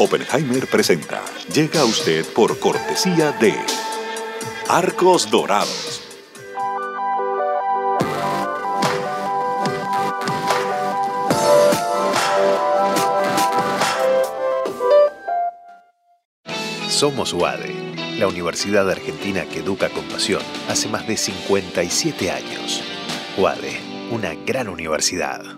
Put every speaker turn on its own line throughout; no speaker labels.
Oppenheimer presenta. Llega a usted por cortesía de Arcos Dorados.
Somos UADE, la Universidad Argentina que educa con pasión hace más de 57 años. UADE, una gran universidad.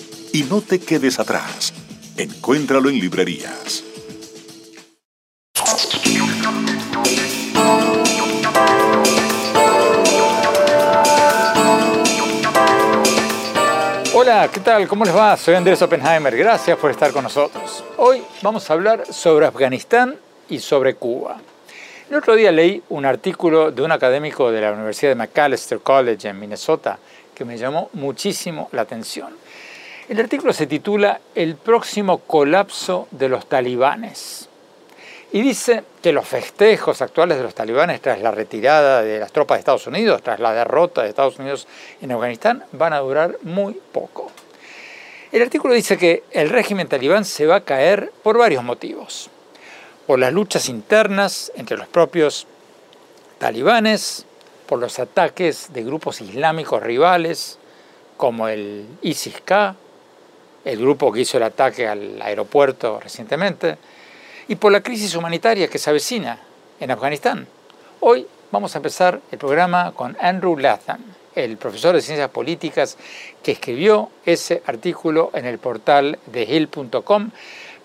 Y no te quedes atrás. Encuéntralo en librerías.
Hola, ¿qué tal? ¿Cómo les va? Soy Andrés Oppenheimer. Gracias por estar con nosotros. Hoy vamos a hablar sobre Afganistán y sobre Cuba. El otro día leí un artículo de un académico de la Universidad de Macalester College en Minnesota que me llamó muchísimo la atención. El artículo se titula El próximo colapso de los talibanes. Y dice que los festejos actuales de los talibanes tras la retirada de las tropas de Estados Unidos, tras la derrota de Estados Unidos en Afganistán, van a durar muy poco. El artículo dice que el régimen talibán se va a caer por varios motivos. Por las luchas internas entre los propios talibanes, por los ataques de grupos islámicos rivales como el ISIS-K, el grupo que hizo el ataque al aeropuerto recientemente, y por la crisis humanitaria que se avecina en Afganistán. Hoy vamos a empezar el programa con Andrew Latham, el profesor de ciencias políticas que escribió ese artículo en el portal de hill.com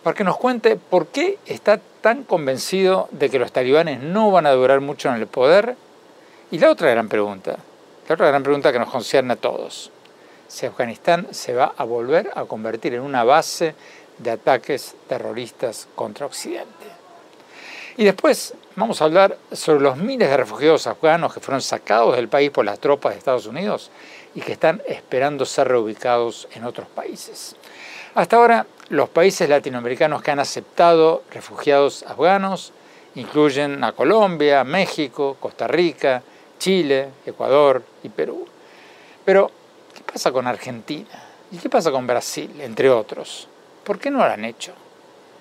para que nos cuente por qué está tan convencido de que los talibanes no van a durar mucho en el poder. Y la otra gran pregunta, la otra gran pregunta que nos concierne a todos, si Afganistán se va a volver a convertir en una base de ataques terroristas contra Occidente. Y después vamos a hablar sobre los miles de refugiados afganos que fueron sacados del país por las tropas de Estados Unidos y que están esperando ser reubicados en otros países. Hasta ahora, los países latinoamericanos que han aceptado refugiados afganos incluyen a Colombia, México, Costa Rica, Chile, Ecuador y Perú. Pero, ¿qué pasa con Argentina? ¿Y qué pasa con Brasil, entre otros? ¿Por qué no lo han hecho?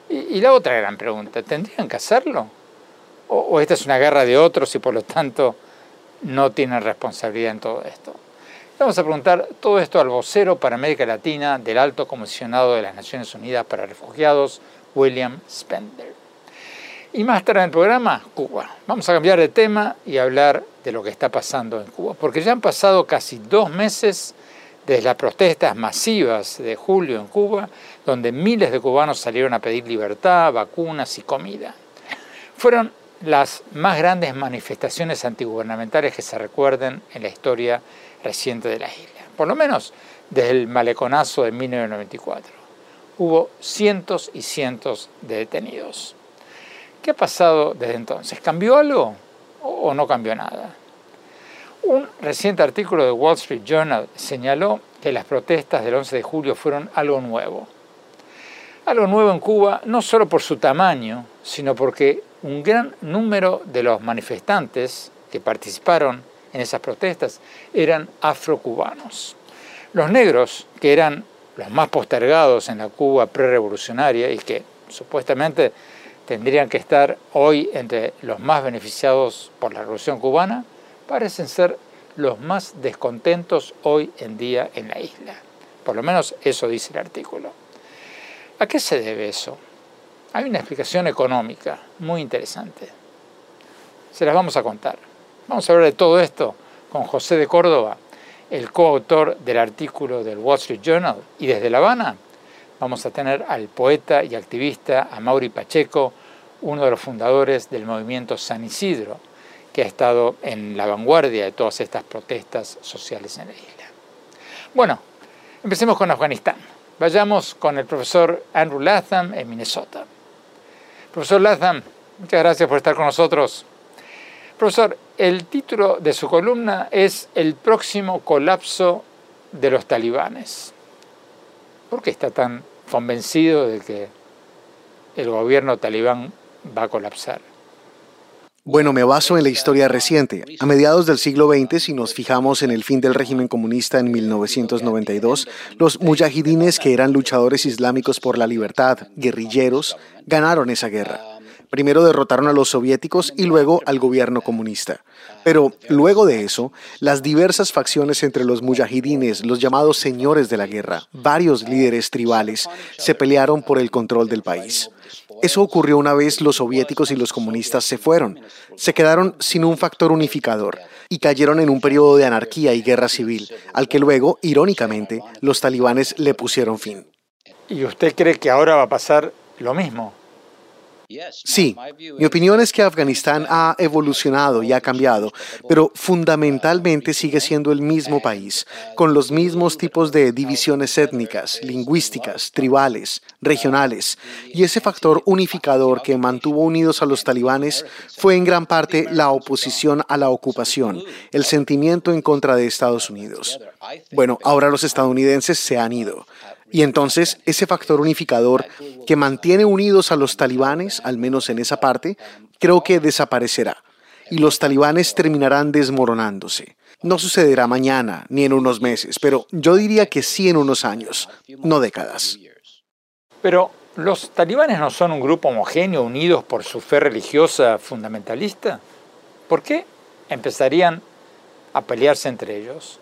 Y, la otra gran pregunta, ¿tendrían que hacerlo? O, esta es una guerra de otros y por lo tanto no tienen responsabilidad en todo esto? Vamos a preguntar todo esto al vocero para América Latina del Alto Comisionado de las Naciones Unidas para Refugiados, William Spender. Y más tarde en el programa, Cuba. Vamos a cambiar de tema y hablar de lo que está pasando en Cuba, porque ya han pasado casi dos meses desde las protestas masivas de julio en Cuba, donde miles de cubanos salieron a pedir libertad, vacunas y comida. Fueron las más grandes manifestaciones antigubernamentales que se recuerden en la historia reciente de la isla, por lo menos desde el maleconazo de 1994. Hubo cientos y cientos de detenidos. ¿Qué ha pasado desde entonces? ¿Cambió algo o no cambió nada? Un reciente artículo de Wall Street Journal señaló que las protestas del 11 de julio fueron algo nuevo. Algo nuevo en Cuba no solo por su tamaño, sino porque un gran número de los manifestantes que participaron en esas protestas eran afrocubanos. Los negros, que eran los más postergados en la Cuba prerevolucionaria y que supuestamente tendrían que estar hoy entre los más beneficiados por la revolución cubana, parecen ser los más descontentos hoy en día en la isla. Por lo menos eso dice el artículo. ¿A qué se debe eso? Hay una explicación económica muy interesante. Se las vamos a contar. Vamos a hablar de todo esto con José de Córdoba, el coautor del artículo del Wall Street Journal. Y desde La Habana vamos a tener al poeta y activista Amaury Pacheco, uno de los fundadores del movimiento San Isidro, que ha estado en la vanguardia de todas estas protestas sociales en la isla. Bueno, empecemos con Afganistán. Vayamos con el profesor Andrew Latham en Minnesota. Profesor Latham, muchas gracias por estar con nosotros. Profesor, el título de su columna es El próximo colapso de los talibanes. ¿Por qué está tan convencido de que el gobierno talibán va a colapsar?
Bueno, me baso en la historia reciente. A mediados del siglo XX, si nos fijamos en el fin del régimen comunista en 1992, los mujahidines, que eran luchadores islámicos por la libertad, guerrilleros, ganaron esa guerra. Primero derrotaron a los soviéticos y luego al gobierno comunista. Pero luego de eso, las diversas facciones entre los mujahidines, los llamados señores de la guerra, varios líderes tribales, se pelearon por el control del país. Eso ocurrió una vez los soviéticos y los comunistas se fueron. Se quedaron sin un factor unificador y cayeron en un periodo de anarquía y guerra civil, al que luego, irónicamente, los talibanes le pusieron fin.
¿Y usted cree que ahora va a pasar lo mismo?
Sí, mi opinión es que Afganistán ha evolucionado y ha cambiado, pero fundamentalmente sigue siendo el mismo país, con los mismos tipos de divisiones étnicas, lingüísticas, tribales, regionales, y ese factor unificador que mantuvo unidos a los talibanes fue en gran parte la oposición a la ocupación, el sentimiento en contra de Estados Unidos. Bueno, ahora los estadounidenses se han ido. Y entonces ese factor unificador que mantiene unidos a los talibanes, al menos en esa parte, creo que desaparecerá. Y los talibanes terminarán desmoronándose. No sucederá mañana ni en unos meses, pero yo diría que sí en unos años, no décadas.
Pero los talibanes no son un grupo homogéneo unidos por su fe religiosa fundamentalista. ¿Por qué empezarían a pelearse entre ellos?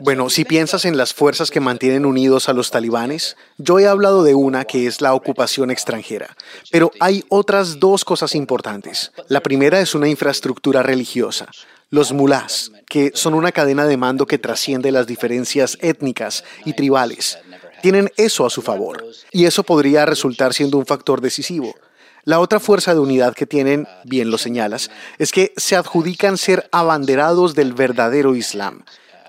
Bueno, si piensas en las fuerzas que mantienen unidos a los talibanes, yo he hablado de una que es la ocupación extranjera, pero hay otras dos cosas importantes. La primera es una infraestructura religiosa. Los mulás, que son una cadena de mando que trasciende las diferencias étnicas y tribales, tienen eso a su favor, y eso podría resultar siendo un factor decisivo. La otra fuerza de unidad que tienen, bien lo señalas, es que se adjudican ser abanderados del verdadero Islam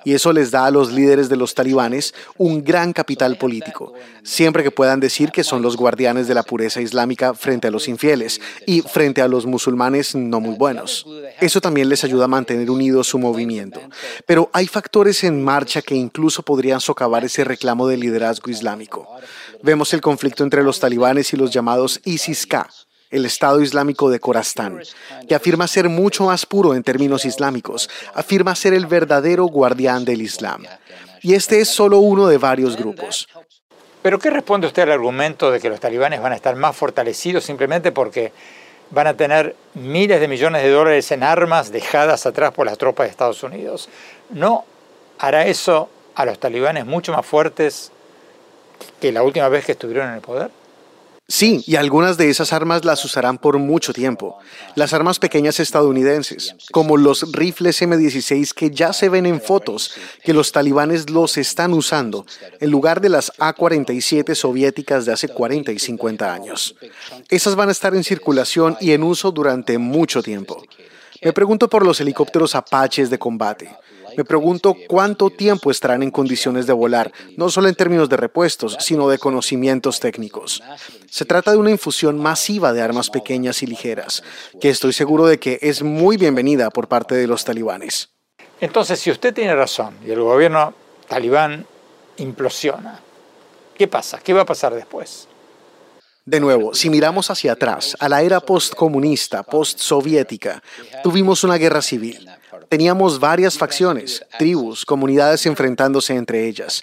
y eso les da a los líderes de los talibanes un gran capital político, siempre que puedan decir que son los guardianes de la pureza islámica frente a los infieles y frente a los musulmanes no muy buenos. Eso también les ayuda a mantener unido su movimiento. Pero hay factores en marcha que incluso podrían socavar ese reclamo de liderazgo islámico. Vemos el conflicto entre los talibanes y los llamados ISIS-K, el Estado Islámico de Corastán, que afirma ser mucho más puro en términos islámicos, afirma ser el verdadero guardián del Islam. Y este es solo uno de varios grupos.
¿Pero qué responde usted al argumento de que los talibanes van a estar más fortalecidos simplemente porque van a tener miles de millones de dólares en armas dejadas atrás por las tropas de Estados Unidos? ¿No hará eso a los talibanes mucho más fuertes que la última vez que estuvieron en el poder?
Sí, y algunas de esas armas las usarán por mucho tiempo. Las armas pequeñas estadounidenses, como los rifles M16 que ya se ven en fotos, que los talibanes los están usando, en lugar de las A-47 soviéticas de hace 40 y 50 años. Esas van a estar en circulación y en uso durante mucho tiempo. Me pregunto por los helicópteros Apaches de combate. Me pregunto cuánto tiempo estarán en condiciones de volar, no solo en términos de repuestos, sino de conocimientos técnicos. Se trata de una infusión masiva de armas pequeñas y ligeras, que estoy seguro de que es muy bienvenida por parte de los talibanes.
Entonces, si usted tiene razón y el gobierno talibán implosiona, ¿qué pasa? ¿Qué va a pasar después?
De nuevo, si miramos hacia atrás, a la era postcomunista, postsoviética, tuvimos una guerra civil. Teníamos varias facciones, tribus, comunidades enfrentándose entre ellas.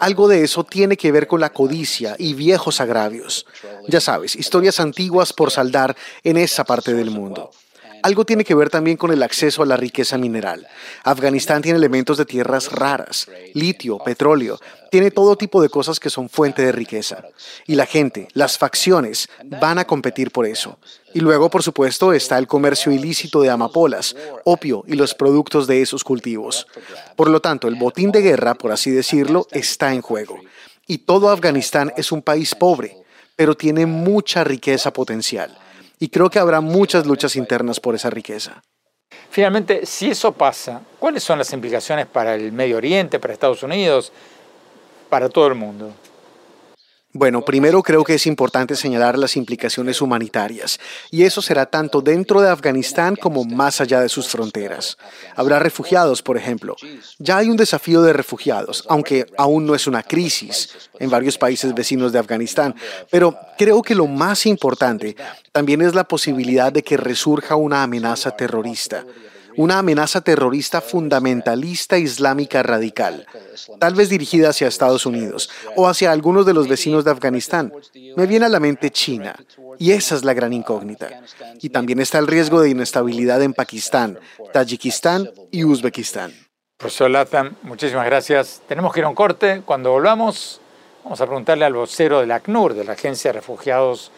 Algo de eso tiene que ver con la codicia y viejos agravios. Ya sabes, historias antiguas por saldar en esa parte del mundo. Algo tiene que ver también con el acceso a la riqueza mineral. Afganistán tiene elementos de tierras raras, litio, petróleo, tiene todo tipo de cosas que son fuente de riqueza. Y la gente, las facciones, van a competir por eso. Y luego, por supuesto, está el comercio ilícito de amapolas, opio y los productos de esos cultivos. Por lo tanto, el botín de guerra, por así decirlo, está en juego. Y todo Afganistán es un país pobre, pero tiene mucha riqueza potencial. Y creo que habrá muchas luchas internas por esa riqueza.
Finalmente, si eso pasa, ¿cuáles son las implicaciones para el Medio Oriente, para Estados Unidos, para todo el mundo?
Bueno, primero creo que es importante señalar las implicaciones humanitarias, y eso será tanto dentro de Afganistán como más allá de sus fronteras. Habrá refugiados, por ejemplo. Ya hay un desafío de refugiados, aunque aún no es una crisis en varios países vecinos de Afganistán, pero creo que lo más importante también es la posibilidad de que resurja una amenaza terrorista una amenaza terrorista fundamentalista islámica radical, tal vez dirigida hacia Estados Unidos o hacia algunos de los vecinos de Afganistán. Me viene a la mente China, y esa es la gran incógnita. Y también está el riesgo de inestabilidad en Pakistán, Tayikistán y Uzbekistán.
Profesor Latham, muchísimas gracias. Tenemos que ir a un corte. Cuando volvamos, vamos a preguntarle al vocero del ACNUR, de la Agencia de Refugiados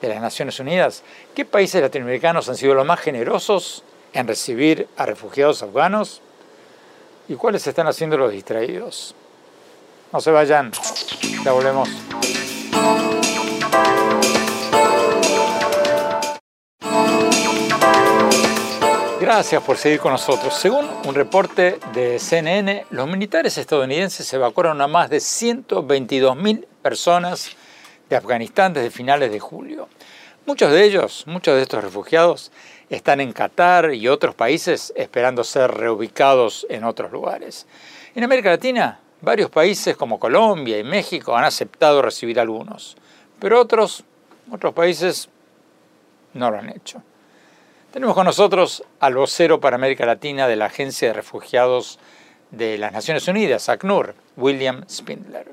de las Naciones Unidas, ¿qué países latinoamericanos han sido los más generosos en recibir a refugiados afganos y cuáles están haciendo los distraídos. No se vayan, ya volvemos. Gracias por seguir con nosotros. Según un reporte de CNN, los militares estadounidenses evacuaron a más de 122.000 personas de Afganistán desde finales de julio. Muchos de ellos, muchos de estos refugiados, están en Qatar y otros países esperando ser reubicados en otros lugares. En América Latina, varios países como Colombia y México han aceptado recibir algunos, pero otros, otros países no lo han hecho. Tenemos con nosotros al vocero para América Latina de la Agencia de Refugiados de las Naciones Unidas, ACNUR, William Spindler.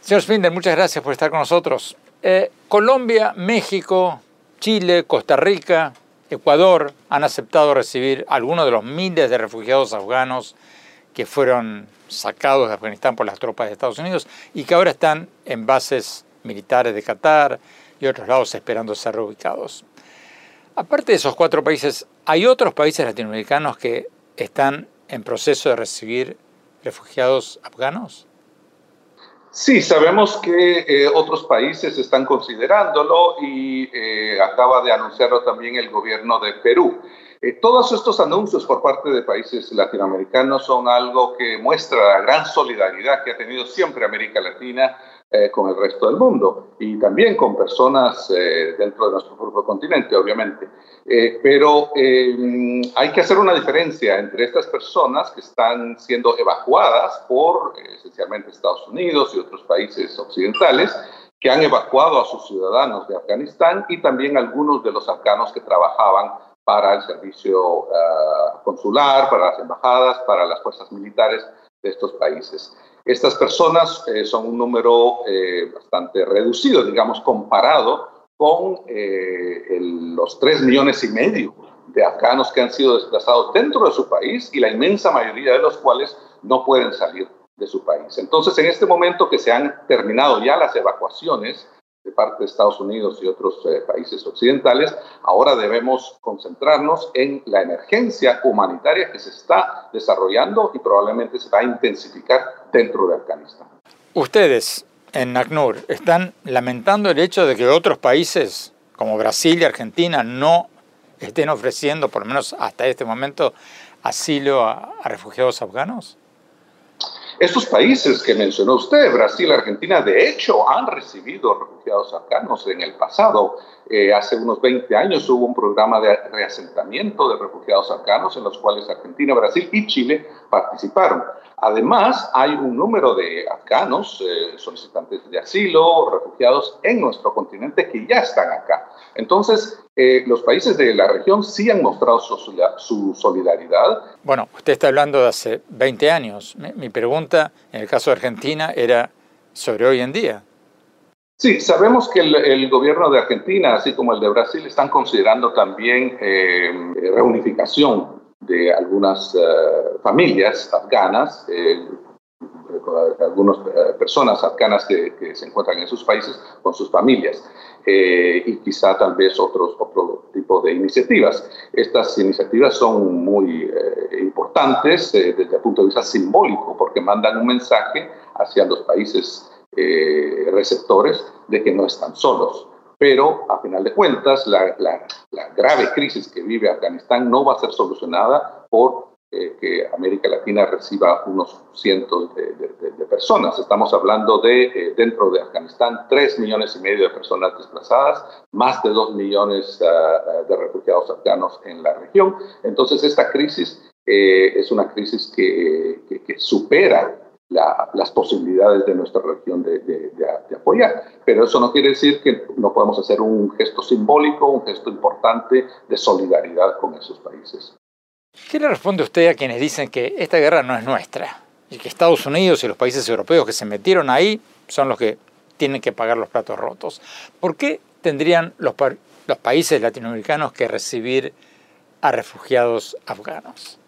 Señor Spindler, muchas gracias por estar con nosotros. Eh, Colombia, México, Chile, Costa Rica, Ecuador han aceptado recibir algunos de los miles de refugiados afganos que fueron sacados de Afganistán por las tropas de Estados Unidos y que ahora están en bases militares de Qatar y otros lados esperando ser reubicados. Aparte de esos cuatro países, ¿hay otros países latinoamericanos que están en proceso de recibir refugiados afganos?
Sí, sabemos que eh, otros países están considerándolo y eh, acaba de anunciarlo también el gobierno de Perú. Eh, todos estos anuncios por parte de países latinoamericanos son algo que muestra la gran solidaridad que ha tenido siempre América Latina eh, con el resto del mundo y también con personas eh, dentro de nuestro propio continente, obviamente. Eh, pero hay que hacer una diferencia entre estas personas que están siendo evacuadas por esencialmente Estados Unidos y otros países occidentales que han evacuado a sus ciudadanos de Afganistán y también algunos de los afganos que trabajaban para el servicio consular, para las embajadas, para las fuerzas militares de estos países. Estas personas eh, son un número eh, bastante reducido, digamos, comparado con eh, los 3 millones y medio de afganos que han sido desplazados dentro de su país y la inmensa mayoría de los cuales no pueden salir de su país. Entonces, en este momento que se han terminado ya las evacuaciones, de parte de Estados Unidos y otros eh, países occidentales, ahora debemos concentrarnos en la emergencia humanitaria que se está desarrollando y probablemente se va a intensificar dentro de Afganistán.
Ustedes en ACNUR están lamentando el hecho de que otros países como Brasil y Argentina no estén ofreciendo, por lo menos hasta este momento, asilo a, a refugiados afganos?
Estos países que mencionó usted, Brasil, Argentina, de hecho han recibido refugiados afganos en el pasado. Eh, hace unos 20 años hubo un programa de reasentamiento de refugiados afganos en los cuales Argentina, Brasil y Chile participaron. Además, hay un número de afganos, eh, solicitantes de asilo, refugiados en nuestro continente que ya están acá. Entonces, eh, los países de la región sí han mostrado su, solidaridad.
Bueno, usted está hablando de hace 20 años. Mi, mi pregunta, en el caso de Argentina, era sobre hoy en día.
Sí, sabemos que el, gobierno de Argentina, así como el de Brasil, están considerando también eh, reunificación de algunas eh, familias afganas, eh, algunas personas afganas que, se encuentran en sus países con sus familias. Y quizá tal vez otros, otro tipo de iniciativas. Estas iniciativas son muy importantes desde el punto de vista simbólico porque mandan un mensaje hacia los países eh, receptores de que no están solos. Pero, a final de cuentas, la, grave crisis que vive Afganistán no va a ser solucionada por eh, que América Latina reciba unos cientos de, personas. Estamos hablando de, eh, dentro de Afganistán, 3 millones y medio de personas desplazadas, más de 2 millones ah, de refugiados afganos en la región. Entonces, esta crisis es una crisis que, que supera las posibilidades de nuestra región de, apoyar. Pero eso no quiere decir que no podemos hacer un gesto simbólico, un gesto importante de solidaridad con esos países.
¿Qué le responde usted a quienes dicen que esta guerra no es nuestra y que Estados Unidos y los países europeos que se metieron ahí son los que tienen que pagar los platos rotos? ¿Por qué tendrían los, los países latinoamericanos que recibir a refugiados afganos?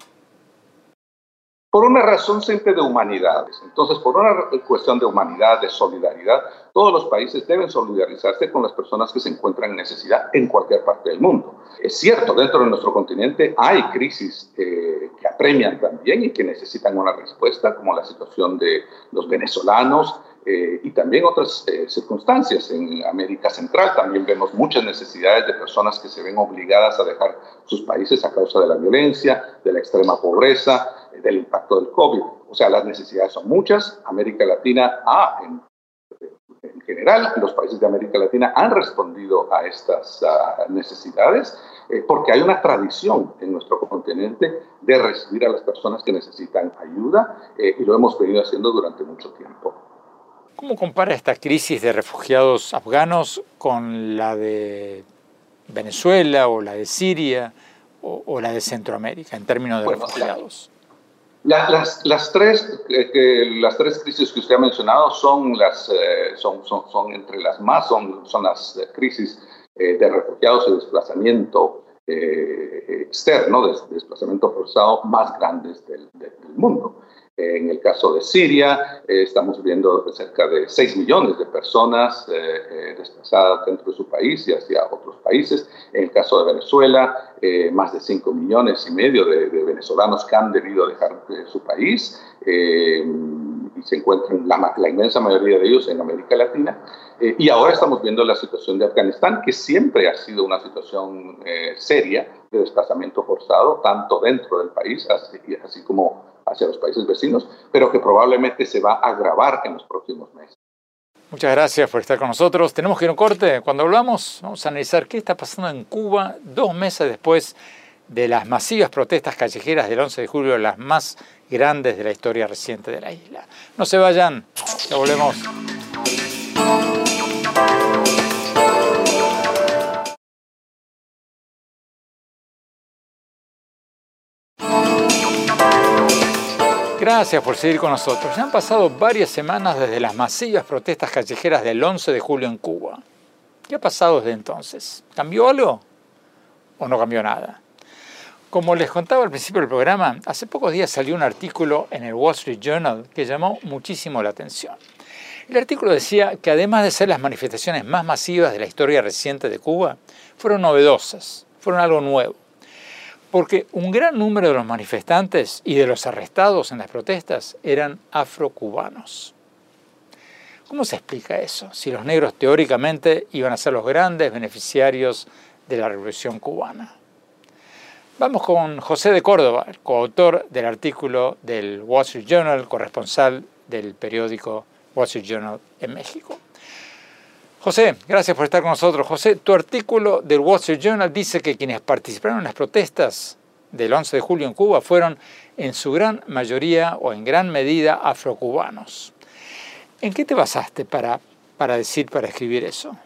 Por una razón simple de humanidades. Entonces, por una cuestión de humanidad, de solidaridad, todos los países deben solidarizarse con las personas que se encuentran en necesidad en cualquier parte del mundo. Es cierto, dentro de nuestro continente hay crisis eh, que apremian también y que necesitan una respuesta, como la situación de los venezolanos, eh, y también otras eh, circunstancias. En América Central también vemos muchas necesidades de personas que se ven obligadas a dejar sus países a causa de la violencia, de la extrema pobreza, del impacto del COVID. O sea, las necesidades son muchas. América Latina ha, en, general, los países de América Latina han respondido a estas necesidades porque hay una tradición en nuestro continente de recibir a las personas que necesitan ayuda y lo hemos venido haciendo durante mucho tiempo.
¿Cómo compara esta crisis de refugiados afganos con la de Venezuela o la de Siria o, la de Centroamérica en términos de refugiados?
Las, las, tres, eh, las tres crisis que usted ha mencionado son, las, eh, son, son, son, entre las más, son, son las crisis eh, de refugiados y desplazamiento externo, de, desplazamiento forzado más grandes del, del mundo. En el caso de Siria, eh, estamos viendo cerca de 6 millones de personas eh, eh, desplazadas dentro de su país y hacia otros países. En el caso de Venezuela, más de 5 millones y medio de, venezolanos que han debido dejar su país y se encuentran la, la, inmensa mayoría de ellos en América Latina. y ahora estamos viendo la situación de Afganistán, que siempre ha sido una situación seria de desplazamiento forzado, tanto dentro del país, así, así como hacia los países vecinos, pero que probablemente se va a agravar en los próximos meses.
Muchas gracias por estar con nosotros. Tenemos que ir a un corte. Cuando hablamos, vamos a analizar qué está pasando en Cuba dos meses después de las masivas protestas callejeras del 11 de julio, las más grandes de la historia reciente de la isla. No se vayan, ya volvemos. Gracias por seguir con nosotros. Ya han pasado varias semanas desde las masivas protestas callejeras del 11 de julio en Cuba. ¿Qué ha pasado desde entonces? ¿Cambió algo o no cambió nada? Como les contaba al principio del programa, hace pocos días salió un artículo en el Wall Street Journal que llamó muchísimo la atención. El artículo decía que además de ser las manifestaciones más masivas de la historia reciente de Cuba, fueron novedosas, fueron algo nuevo porque un gran número de los manifestantes y de los arrestados en las protestas eran afrocubanos. ¿Cómo se explica eso? Si los negros teóricamente iban a ser los grandes beneficiarios de la revolución cubana. Vamos con José de Córdoba, coautor del artículo del Wall Street Journal, corresponsal del periódico Wall Street Journal en México. José, gracias por estar con nosotros. José, tu artículo del Wall Street Journal dice que quienes participaron en las protestas del 11 de julio en Cuba fueron en su gran mayoría o en gran medida afrocubanos. ¿En qué te basaste para, para decir, para escribir eso?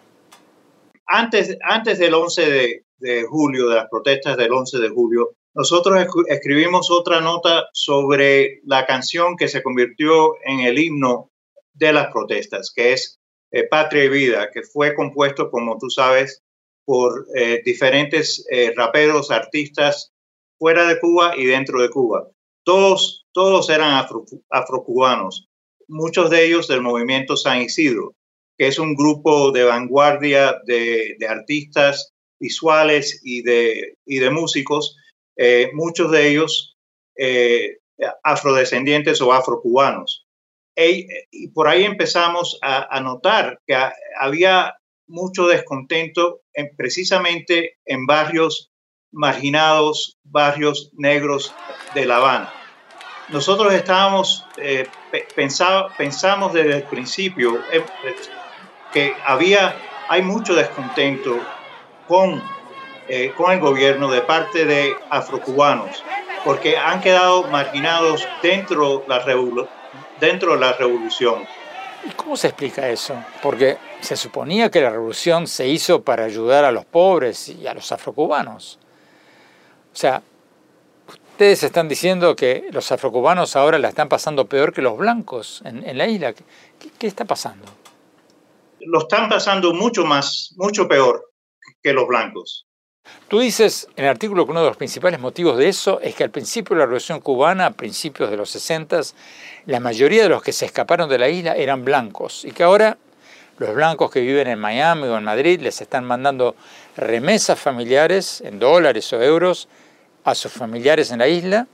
Antes, antes del 11 de, de julio, de las protestas del 11 de julio, nosotros escribimos otra nota sobre la canción que se convirtió en el himno de las protestas, que es eh, Patria y Vida, que fue compuesto, como tú sabes, por eh, diferentes raperos, artistas fuera de Cuba y dentro de Cuba. Todos, todos eran afro, afrocubanos, muchos de ellos del movimiento San Isidro, que es un grupo de vanguardia de, de artistas visuales y de, y de músicos, muchos de ellos afrodescendientes o afrocubanos. Y por ahí empezamos a, notar que había mucho descontento en, precisamente en barrios marginados, barrios negros de La Habana. Nosotros estábamos, eh, pensamos desde el principio eh, que había, hay mucho descontento con, eh, con el gobierno de parte de afrocubanos porque han quedado marginados dentro, la dentro de la revolución.
¿Y cómo se explica eso? Porque se suponía que la revolución se hizo para ayudar a los pobres y a los afrocubanos. O sea, ustedes están diciendo que los afrocubanos ahora la están pasando peor que los blancos en, la isla. ¿Qué, ¿Qué, está pasando?
Lo están pasando mucho más, mucho peor que los blancos.
Tú dices en el artículo que uno de los principales motivos de eso es que al principio de la Revolución Cubana, a principios de los 60, la mayoría de los que se escaparon de la isla eran blancos y que ahora los blancos que viven en Miami o en Madrid les están mandando remesas familiares en dólares o euros a sus familiares en la isla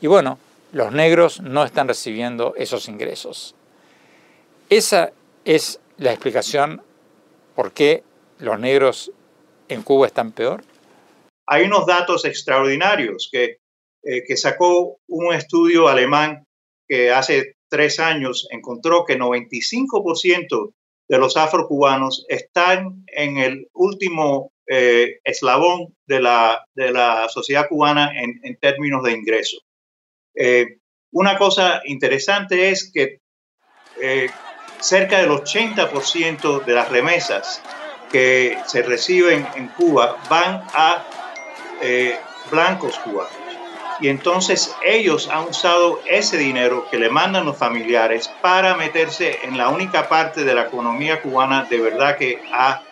y bueno, los negros no están recibiendo esos ingresos. Esa es la explicación por qué los negros en Cuba están peor.
Hay unos datos extraordinarios que, eh, que sacó un estudio alemán que hace tres años encontró que 95% de los afrocubanos están en el último eh, eslabón de la, de la, sociedad cubana en, en términos de ingreso. Eh, una cosa interesante es que cerca del 80% de las remesas que se reciben en Cuba van a eh, blancos cubanos. Y entonces ellos han usado ese dinero que le mandan los familiares para meterse en la única parte de la economía cubana de verdad que ha,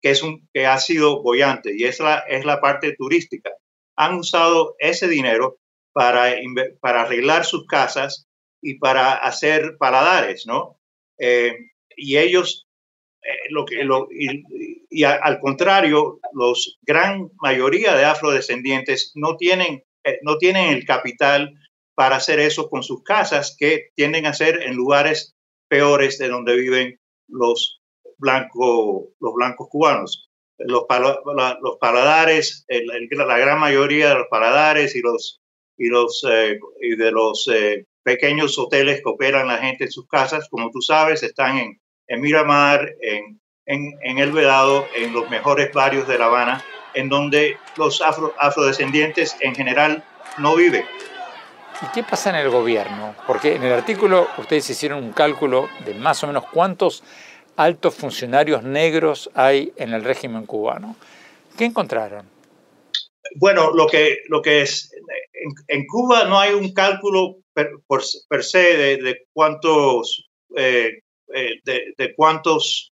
que es un, que ha sido bollante y es la, es la parte turística. Han usado ese dinero para, para arreglar sus casas y para hacer paladares, ¿no? Eh, y ellos eh, lo que, lo, y, al contrario, los gran mayoría de afrodescendientes no tienen, eh, no tienen el capital para hacer eso con sus casas, que tienden a ser en lugares peores de donde viven los, blancos los blancos cubanos. Los, los paladares, la gran mayoría de los paladares y, los, y, los, eh, y de los pequeños hoteles que operan la gente en sus casas, como tú sabes, están en, en Miramar, en, en, El Vedado, en los mejores barrios de La Habana, en donde los afrodescendientes en general no viven.
¿Y qué pasa en el gobierno? Porque en el artículo ustedes hicieron un cálculo de más o menos cuántos altos funcionarios negros hay en el régimen cubano. ¿Qué encontraron?
Bueno, lo que, lo que es, en, Cuba no hay un cálculo per, se de, cuántos eh, eh, de, cuántos,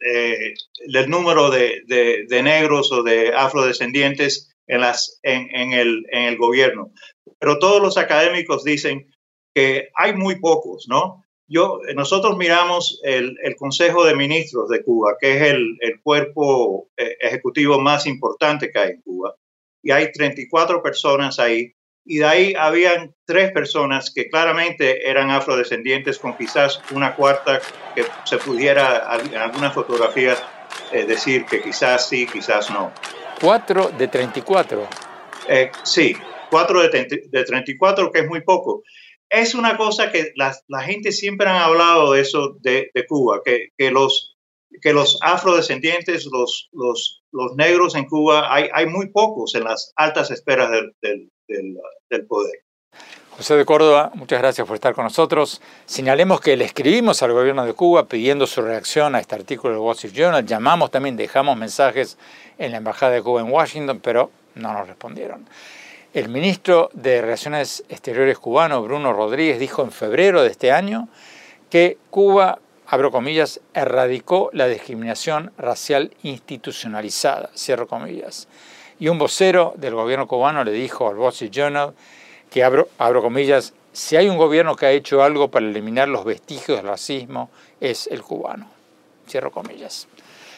eh, del número de, negros o de afrodescendientes en, las, en, el, en el gobierno. Pero todos los académicos dicen que hay muy pocos, ¿no? Yo, nosotros miramos el, Consejo de Ministros de Cuba, que es el, el, cuerpo eh, ejecutivo más importante que hay en Cuba, y hay 34 personas ahí y de ahí habían tres personas que claramente eran afrodescendientes con quizás una cuarta que se pudiera en algunas fotografías eh, decir que quizás sí, quizás no.
¿Cuatro de 34?
Eh, sí, cuatro de, de 34, que es muy poco. Es una cosa que la, la gente siempre han hablado de eso de, de Cuba, que, que, los, que los afrodescendientes, los, los, los negros en Cuba, hay, hay muy pocos en las altas esferas del, del, del, poder.
José de Córdoba, muchas gracias por estar con nosotros. Señalemos que le escribimos al gobierno de Cuba pidiendo su reacción a este artículo del Wall Street Journal. Llamamos también, dejamos mensajes en la Embajada de Cuba en Washington, pero no nos respondieron. El ministro de Relaciones Exteriores cubano, Bruno Rodríguez, dijo en febrero de este año que Cuba abro comillas, erradicó la discriminación racial institucionalizada, cierro comillas. Y un vocero del gobierno cubano le dijo al Wall Journal que, abro, abro comillas, si hay un gobierno que ha hecho algo para eliminar los vestigios del racismo, es el cubano. Cierro comillas.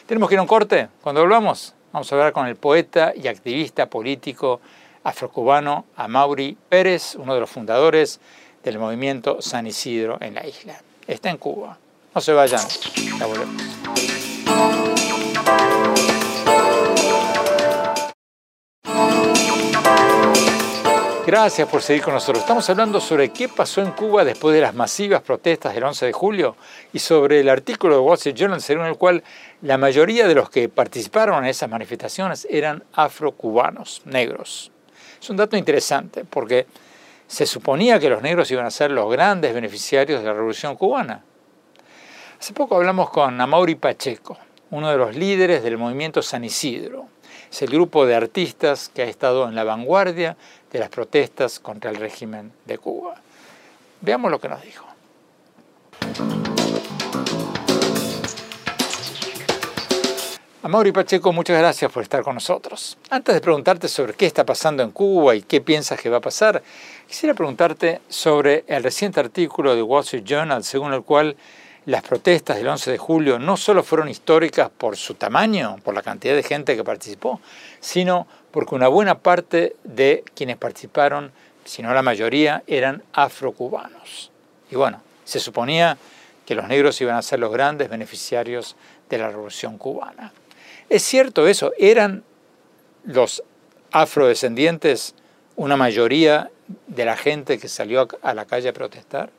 Tenemos que ir a un corte. Cuando volvamos, vamos a hablar con el poeta y activista político afrocubano Amaury Pérez, uno de los fundadores del movimiento San Isidro en la isla. Está en Cuba. No se vayan, ya volvemos. Gracias por seguir con nosotros. Estamos hablando sobre qué pasó en Cuba después de las masivas protestas del 11 de julio y sobre el artículo de Wall Street Journal según el cual la mayoría de los que participaron en esas manifestaciones eran afrocubanos, negros. Es un dato interesante porque se suponía que los negros iban a ser los grandes beneficiarios de la revolución cubana. Hace poco hablamos con Amaury Pacheco, uno de los líderes del movimiento San Isidro. Es el grupo de artistas que ha estado en la vanguardia de las protestas contra el régimen de Cuba. Veamos lo que nos dijo. Amaury Pacheco, muchas gracias por estar con nosotros. Antes de preguntarte sobre qué está pasando en Cuba y qué piensas que va a pasar, quisiera preguntarte sobre el reciente artículo de Wall Street Journal según el cual las protestas del 11 de julio no solo fueron históricas por su tamaño, por la cantidad de gente que participó, sino porque una buena parte de quienes participaron, si no la mayoría, eran afrocubanos. Y bueno, se suponía que los negros iban a ser los grandes beneficiarios de la revolución cubana. ¿Es cierto eso? ¿Eran los afrodescendientes una mayoría de la gente que salió a la calle a protestar?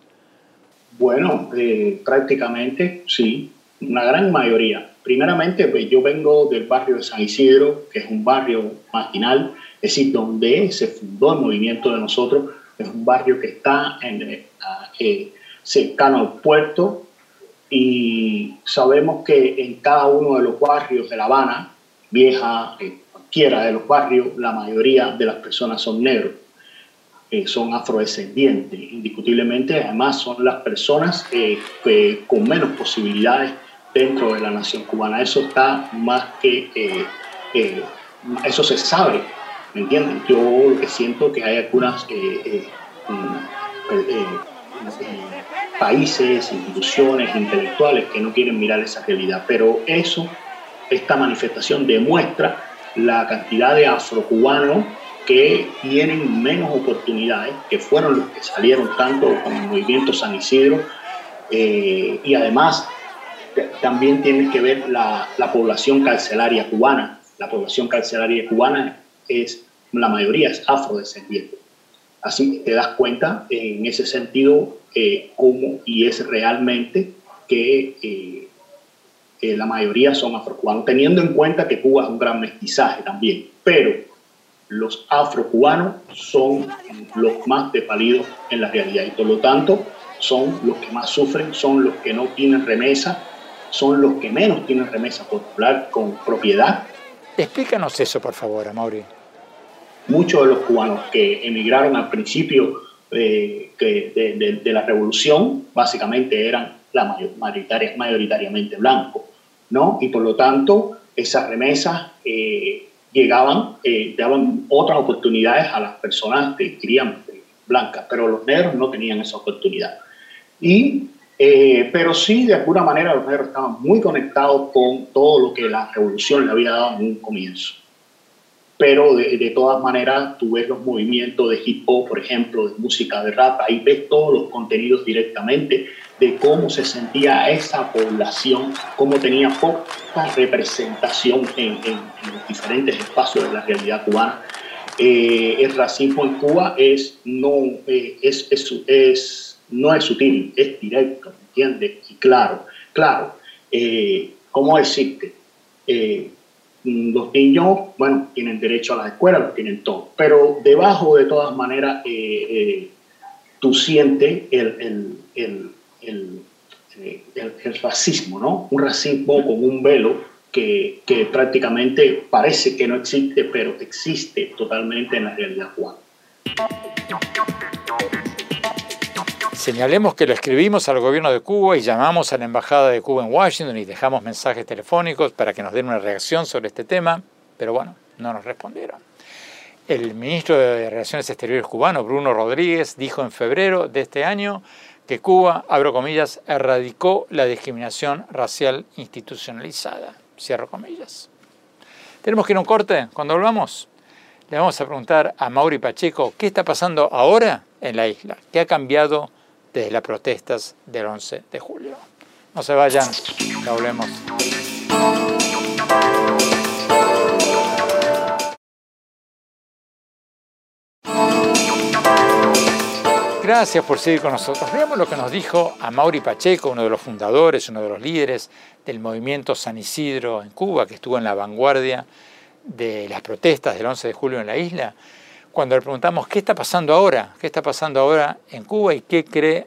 Bueno, eh, prácticamente sí, una gran mayoría. Primeramente, pues, yo vengo del barrio de San Isidro, que es un barrio marginal, es decir, donde se fundó el movimiento de nosotros, es un barrio que está en, eh, eh, cercano al puerto y sabemos que en cada uno de los barrios de La Habana, vieja, cualquiera de los barrios, la mayoría de las personas son negros son afrodescendientes. Indiscutiblemente, además, son las personas eh, con menos posibilidades dentro de la nación cubana. Eso está más que, eh, eh, eso se sabe, ¿me entienden? Yo lo que siento que hay algunas mm, países, instituciones, intelectuales que no quieren mirar esa realidad, pero eso, esta manifestación demuestra la cantidad de afrocubanos que tienen menos oportunidades, que fueron los que salieron tanto con el movimiento San Isidro, eh, y además también tiene que ver la, la, población carcelaria cubana. La población carcelaria cubana es, la mayoría es afrodescendiente. Así te das cuenta en ese sentido eh, cómo y es realmente que eh, la mayoría son afrocubanos, teniendo en cuenta que Cuba es un gran mestizaje también. Pero los afrocubanos son los más despalidos en la realidad y por lo tanto son los que más sufren, son los que no tienen remesa, son los que menos tienen remesa popular con propiedad.
Explícanos eso, por favor, Amaury.
Muchos de los cubanos que emigraron al principio eh, de, la revolución básicamente eran la mayoritaria, mayoritariamente blancos, ¿no? Y por lo tanto, esas remesas eh, llegaban, eh, daban otras oportunidades a las personas que querían blancas, pero los negros no tenían esa oportunidad. Y, eh, pero sí, de alguna manera, los negros estaban muy conectados con todo lo que la revolución le había dado en un comienzo. Pero de, de todas maneras, tú ves los movimientos de hip hop, por ejemplo, de música de rap, ahí ves todos los contenidos directamente de cómo se sentía esa población, cómo tenía poca representación en, los diferentes espacios de la realidad cubana. Eh, el racismo en Cuba es no, eh, es, no es sutil, es directo, ¿entiendes? Y claro, claro, eh, ¿cómo decirte? los niños, bueno, tienen derecho a la escuela, lo tienen todo, pero debajo de todas maneras tú sientes el, el, racismo, ¿no? Un racismo con un velo que, que, prácticamente parece que no existe, pero existe totalmente en la realidad cubana.
Señalemos que lo escribimos al gobierno de Cuba y llamamos a la embajada de Cuba en Washington y dejamos mensajes telefónicos para que nos den una reacción sobre este tema, pero bueno, no nos respondieron. El ministro de Relaciones Exteriores cubano, Bruno Rodríguez, dijo en febrero de este año que Cuba, abro comillas, erradicó la discriminación racial institucionalizada, cierro comillas. Tenemos que ir a un corte. Cuando volvamos, le vamos a preguntar a Mauri Pacheco qué está pasando ahora en la isla, qué ha cambiado desde las protestas del 11 de julio. No se vayan, ya volvemos. Gracias por seguir con nosotros. Veamos lo que nos dijo a Mauri Pacheco, uno de los fundadores, uno de los líderes del movimiento San Isidro en Cuba, que estuvo en la vanguardia de las protestas del 11 de julio en la isla, cuando le preguntamos qué está pasando ahora, qué está pasando ahora en Cuba y qué cree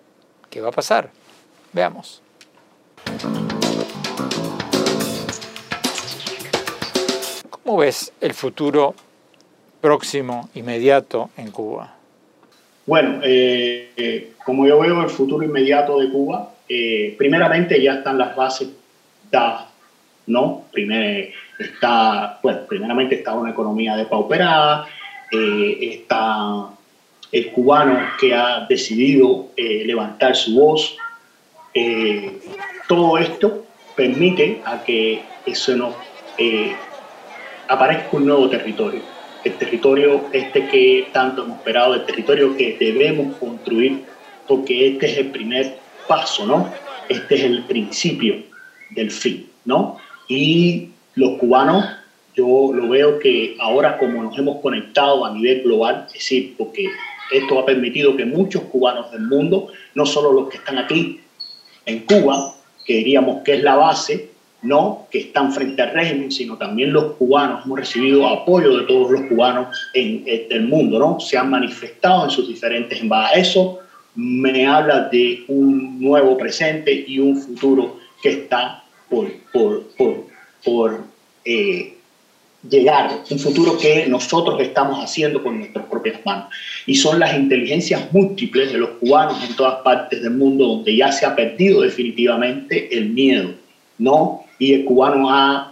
que va a pasar. Veamos. ¿Cómo ves el futuro próximo, inmediato en Cuba?
Bueno, eh, eh, como yo veo el futuro inmediato de Cuba, eh, primeramente ya están las bases dadas, ¿no? Primer, está, bueno, primeramente está una economía depauperada, está el cubano que ha decidido levantar su voz. todo esto permite a que eso no aparezca un nuevo territorio el territorio este que tanto hemos esperado, el territorio que debemos construir, porque este es el primer paso, ¿no? Este es el principio del fin, ¿no? Y los cubanos, yo lo veo que ahora como nos hemos conectado a nivel global, es decir, porque esto ha permitido que muchos cubanos del mundo, no solo los que están aquí en Cuba, que diríamos que es la base, no que están frente al régimen, sino también los cubanos. Hemos recibido apoyo de todos los cubanos en, el mundo, ¿no? Se han manifestado en sus diferentes embajadas. Eso me habla de un nuevo presente y un futuro que está por, por, por, eh, llegar, un futuro que nosotros estamos haciendo con nuestras propias manos. Y son las inteligencias múltiples de los cubanos en todas partes del mundo donde ya se ha perdido definitivamente el miedo, ¿no? Y el cubano ha,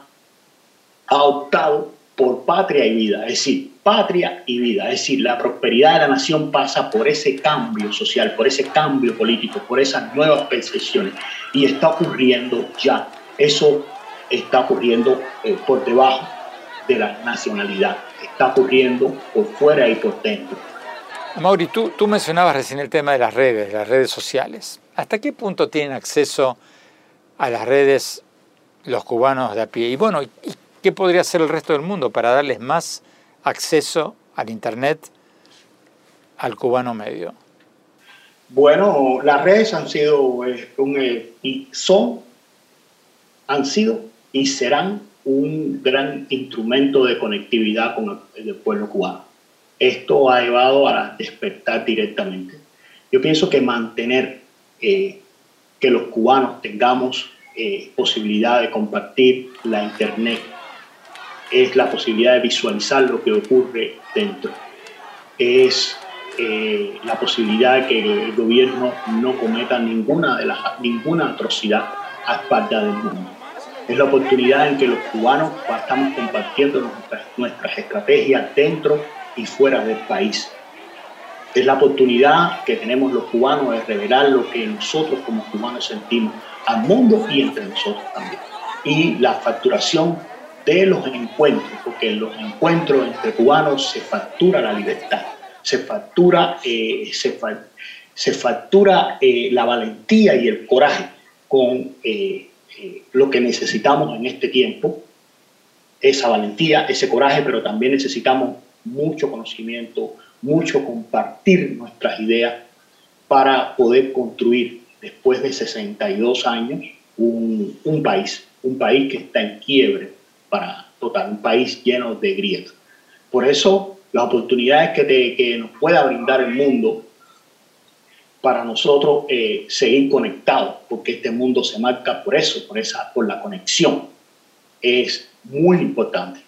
optado por patria y vida, es decir, patria y vida, es decir, la prosperidad de la nación pasa por ese cambio social, por ese cambio político, por esas nuevas percepciones y está ocurriendo ya, eso está ocurriendo eh, por debajo de la nacionalidad, está ocurriendo por fuera y por dentro.
Mauri, tú, tú mencionabas recién el tema de las redes, las redes sociales. ¿Hasta qué punto tienen acceso a las redes los cubanos de a pie. Y bueno, ¿qué podría hacer el resto del mundo para darles más acceso al Internet al cubano medio?
Bueno, las redes han sido eh, un, eh, y son, han sido y serán un gran instrumento de conectividad con el, pueblo cubano. Esto ha llevado a despertar directamente. Yo pienso que mantener eh, que los cubanos tengamos eh, posibilidad de compartir la Internet, es la posibilidad de visualizar lo que ocurre dentro, es eh, la posibilidad de que el gobierno no cometa ninguna, de las, ninguna atrocidad a espalda del mundo. Es la oportunidad en que los cubanos estamos compartiendo nuestras, nuestras estrategias dentro y fuera del país. Es la oportunidad que tenemos los cubanos de revelar lo que nosotros como cubanos sentimos al mundo y entre nosotros también. Y la facturación de los encuentros, porque en los encuentros entre cubanos se factura la libertad, se factura, eh, se, factura eh, la valentía y el coraje con eh, lo que necesitamos en este tiempo, esa valentía, ese coraje, pero también necesitamos mucho conocimiento, mucho compartir nuestras ideas para poder construir después de 62 años, un, un, país, un país que está en quiebre para total, un país lleno de grietas. Por eso, las oportunidades que, que nos pueda brindar el mundo para nosotros eh, seguir conectados, porque este mundo se marca por eso, por, esa, por la conexión, es muy importante.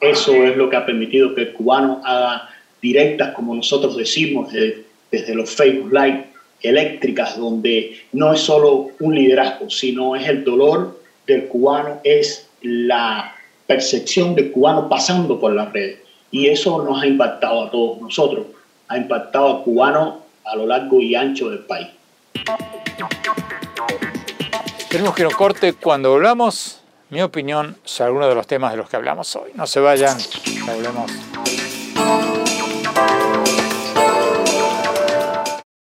Eso es lo que ha permitido que el cubano haga directas, como nosotros decimos, desde, desde los Facebook Live, eléctricas donde no es solo un liderazgo, sino es el dolor del cubano, es la percepción del cubano pasando por las redes. Y eso nos ha impactado a todos nosotros, ha impactado al cubano a lo largo y ancho del país.
Tenemos que ir a un corte. Cuando volvamos, mi opinión sobre algunos de los temas de los que hablamos hoy. No se vayan, volvemos.